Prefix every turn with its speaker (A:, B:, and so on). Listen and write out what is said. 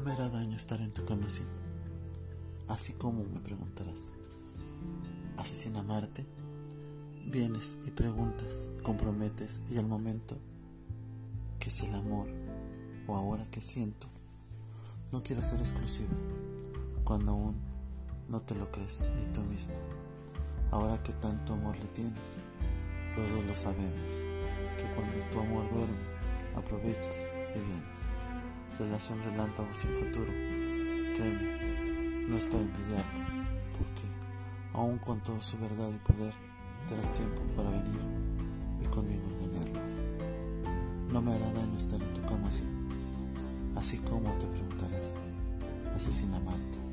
A: hará daño estar en tu cama así. Así como me preguntarás, ¿asesina Marte? Vienes y preguntas, comprometes y al momento que si el amor o ahora que siento no quiere ser exclusivo, cuando aún no te lo crees ni tú mismo. Ahora que tanto amor le tienes, los dos lo sabemos, que cuando tu amor duerme, aprovechas. Relación relámpago sin futuro, créeme, no es para envidiarlo, porque aún con toda su verdad y poder, te das tiempo para venir y conmigo engañarlo. No me hará daño estar en tu cama así, así como te preguntarás, asesina Marte.